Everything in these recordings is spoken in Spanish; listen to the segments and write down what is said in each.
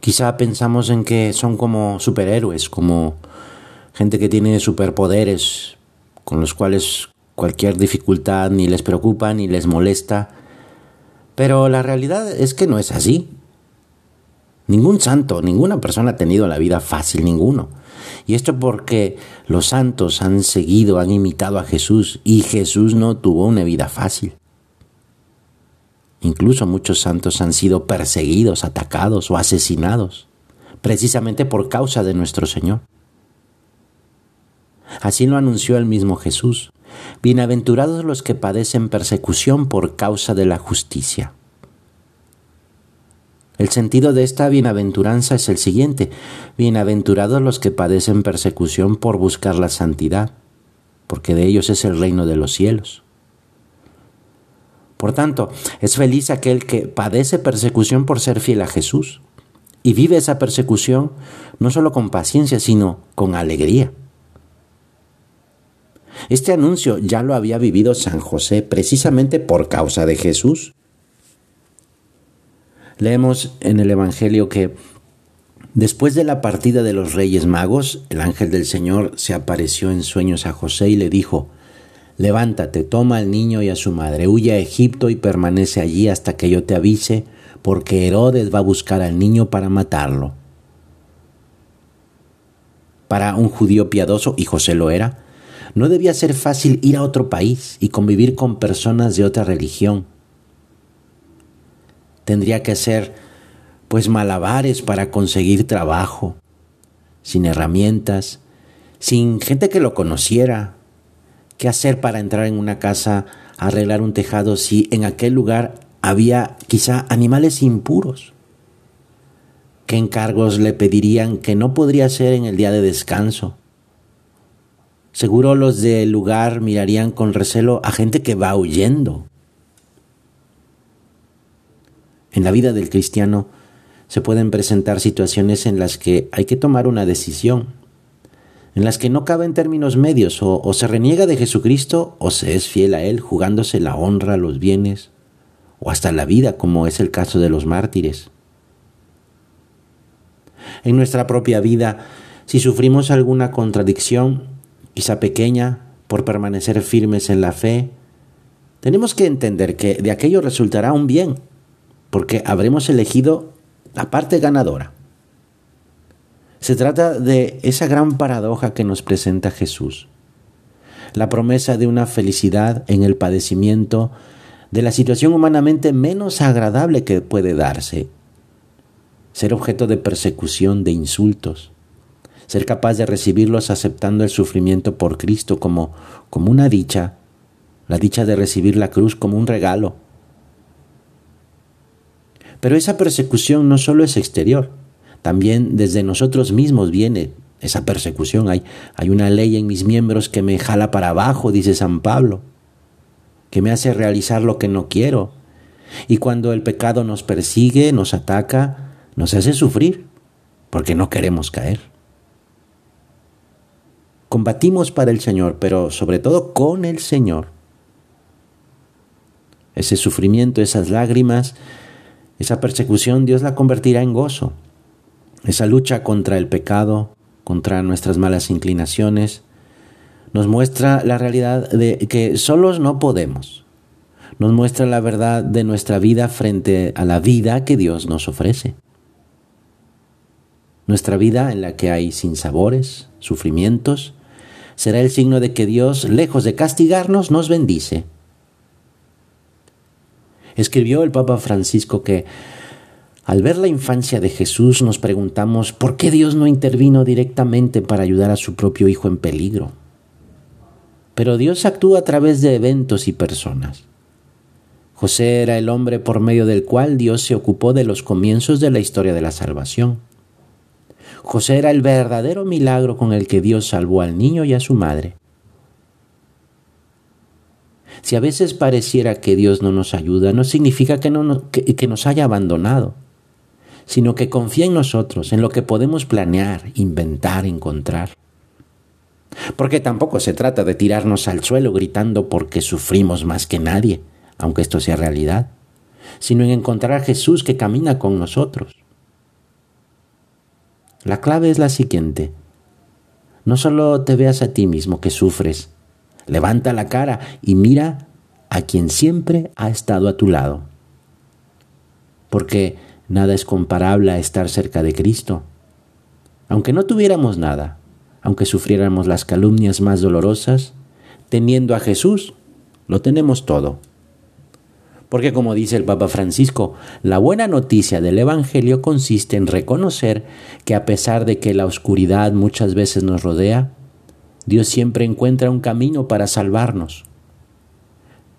Quizá pensamos en que son como superhéroes, como gente que tiene superpoderes, con los cuales cualquier dificultad ni les preocupa ni les molesta. Pero la realidad es que no es así. Ningún santo, ninguna persona ha tenido la vida fácil, ninguno. Y esto porque los santos han seguido, han imitado a Jesús y Jesús no tuvo una vida fácil. Incluso muchos santos han sido perseguidos, atacados o asesinados, precisamente por causa de nuestro Señor. Así lo anunció el mismo Jesús. Bienaventurados los que padecen persecución por causa de la justicia. El sentido de esta bienaventuranza es el siguiente. Bienaventurados los que padecen persecución por buscar la santidad, porque de ellos es el reino de los cielos. Por tanto, es feliz aquel que padece persecución por ser fiel a Jesús y vive esa persecución no solo con paciencia, sino con alegría. Este anuncio ya lo había vivido San José precisamente por causa de Jesús. Leemos en el Evangelio que después de la partida de los Reyes Magos, el ángel del Señor se apareció en sueños a José y le dijo, Levántate, toma al niño y a su madre, huye a Egipto y permanece allí hasta que yo te avise, porque Herodes va a buscar al niño para matarlo. Para un judío piadoso, y José lo era, no debía ser fácil ir a otro país y convivir con personas de otra religión. Tendría que hacer, pues, malabares para conseguir trabajo, sin herramientas, sin gente que lo conociera, ¿Qué hacer para entrar en una casa, arreglar un tejado si en aquel lugar había quizá animales impuros? ¿Qué encargos le pedirían que no podría hacer en el día de descanso? Seguro los del lugar mirarían con recelo a gente que va huyendo. En la vida del cristiano se pueden presentar situaciones en las que hay que tomar una decisión en las que no caben términos medios, o, se reniega de Jesucristo o se es fiel a Él, jugándose la honra, los bienes, o hasta la vida, como es el caso de los mártires. En nuestra propia vida, si sufrimos alguna contradicción, quizá pequeña, por permanecer firmes en la fe, tenemos que entender que de aquello resultará un bien, porque habremos elegido la parte ganadora. Se trata de esa gran paradoja que nos presenta Jesús. La promesa de una felicidad en el padecimiento de la situación humanamente menos agradable que puede darse. Ser objeto de persecución, de insultos. Ser capaz de recibirlos aceptando el sufrimiento por Cristo como, como una dicha. La dicha de recibir la cruz como un regalo. Pero esa persecución no solo es exterior, también desde nosotros mismos viene esa persecución. Hay, una ley en mis miembros que me jala para abajo, dice San Pablo, que me hace realizar lo que no quiero. Y cuando el pecado nos persigue, nos ataca, nos hace sufrir, porque no queremos caer. Combatimos para el Señor, pero sobre todo con el Señor. Ese sufrimiento, esas lágrimas, esa persecución, Dios la convertirá en gozo. Esa lucha contra el pecado, contra nuestras malas inclinaciones, nos muestra la realidad de que solos no podemos. Nos muestra la verdad de nuestra vida frente a la vida que Dios nos ofrece. Nuestra vida en la que hay sinsabores, sufrimientos, será el signo de que Dios, lejos de castigarnos, nos bendice. Escribió el Papa Francisco que al ver la infancia de Jesús nos preguntamos por qué Dios no intervino directamente para ayudar a su propio Hijo en peligro. Pero Dios actúa a través de eventos y personas. José era el hombre por medio del cual Dios se ocupó de los comienzos de la historia de la salvación. José era el verdadero milagro con el que Dios salvó al niño y a su madre. Si a veces pareciera que Dios no nos ayuda, no significa que, no, que, nos haya abandonado, sino que confía en nosotros, en lo que podemos planear, inventar, encontrar. Porque tampoco se trata de tirarnos al suelo gritando porque sufrimos más que nadie, aunque esto sea realidad, sino en encontrar a Jesús que camina con nosotros. La clave es la siguiente. No solo te veas a ti mismo que sufres, Levanta la cara y mira a quien siempre ha estado a tu lado. Porque nada es comparable a estar cerca de Cristo. Aunque no tuviéramos nada, aunque sufriéramos las calumnias más dolorosas, teniendo a Jesús, lo tenemos todo. Porque como dice el Papa Francisco, la buena noticia del Evangelio consiste en reconocer que a pesar de que la oscuridad muchas veces nos rodea, Dios siempre encuentra un camino para salvarnos.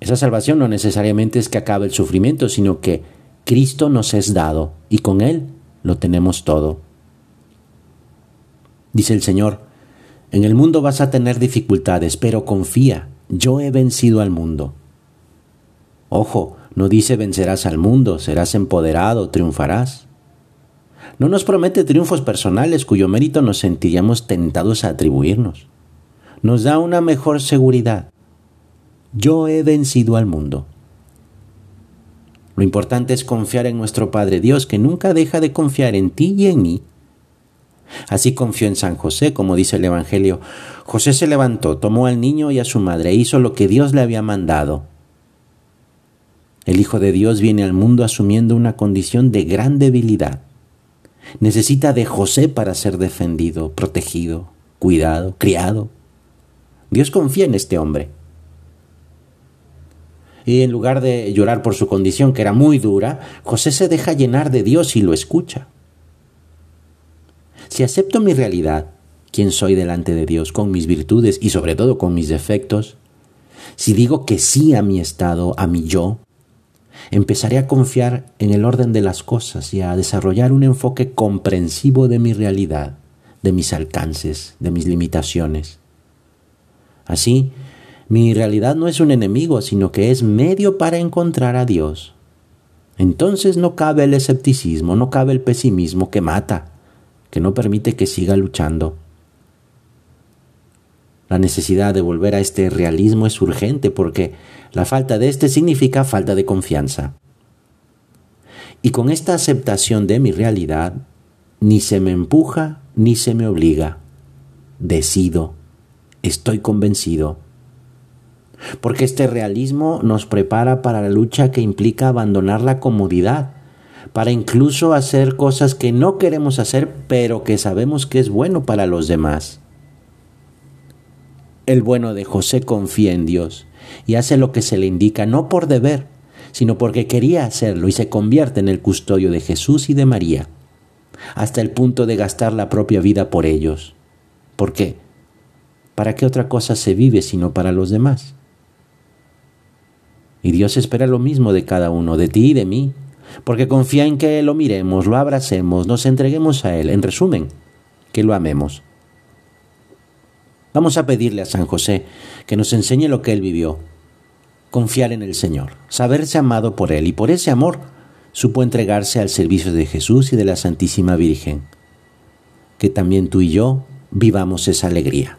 Esa salvación no necesariamente es que acabe el sufrimiento, sino que Cristo nos es dado y con Él lo tenemos todo. Dice el Señor, en el mundo vas a tener dificultades, pero confía, yo he vencido al mundo. Ojo, no dice vencerás al mundo, serás empoderado, triunfarás. No nos promete triunfos personales cuyo mérito nos sentiríamos tentados a atribuirnos nos da una mejor seguridad. Yo he vencido al mundo. Lo importante es confiar en nuestro Padre Dios, que nunca deja de confiar en ti y en mí. Así confió en San José, como dice el Evangelio. José se levantó, tomó al niño y a su madre, e hizo lo que Dios le había mandado. El Hijo de Dios viene al mundo asumiendo una condición de gran debilidad. Necesita de José para ser defendido, protegido, cuidado, criado. Dios confía en este hombre. Y en lugar de llorar por su condición, que era muy dura, José se deja llenar de Dios y lo escucha. Si acepto mi realidad, quién soy delante de Dios, con mis virtudes y sobre todo con mis defectos, si digo que sí a mi estado, a mi yo, empezaré a confiar en el orden de las cosas y a desarrollar un enfoque comprensivo de mi realidad, de mis alcances, de mis limitaciones. Así, mi realidad no es un enemigo, sino que es medio para encontrar a Dios. Entonces no cabe el escepticismo, no cabe el pesimismo que mata, que no permite que siga luchando. La necesidad de volver a este realismo es urgente porque la falta de este significa falta de confianza. Y con esta aceptación de mi realidad, ni se me empuja ni se me obliga. Decido Estoy convencido. Porque este realismo nos prepara para la lucha que implica abandonar la comodidad, para incluso hacer cosas que no queremos hacer, pero que sabemos que es bueno para los demás. El bueno de José confía en Dios y hace lo que se le indica no por deber, sino porque quería hacerlo y se convierte en el custodio de Jesús y de María, hasta el punto de gastar la propia vida por ellos. ¿Por qué? ¿Para qué otra cosa se vive sino para los demás? Y Dios espera lo mismo de cada uno, de ti y de mí, porque confía en que lo miremos, lo abracemos, nos entreguemos a Él, en resumen, que lo amemos. Vamos a pedirle a San José que nos enseñe lo que Él vivió, confiar en el Señor, saberse amado por Él y por ese amor supo entregarse al servicio de Jesús y de la Santísima Virgen. Que también tú y yo vivamos esa alegría.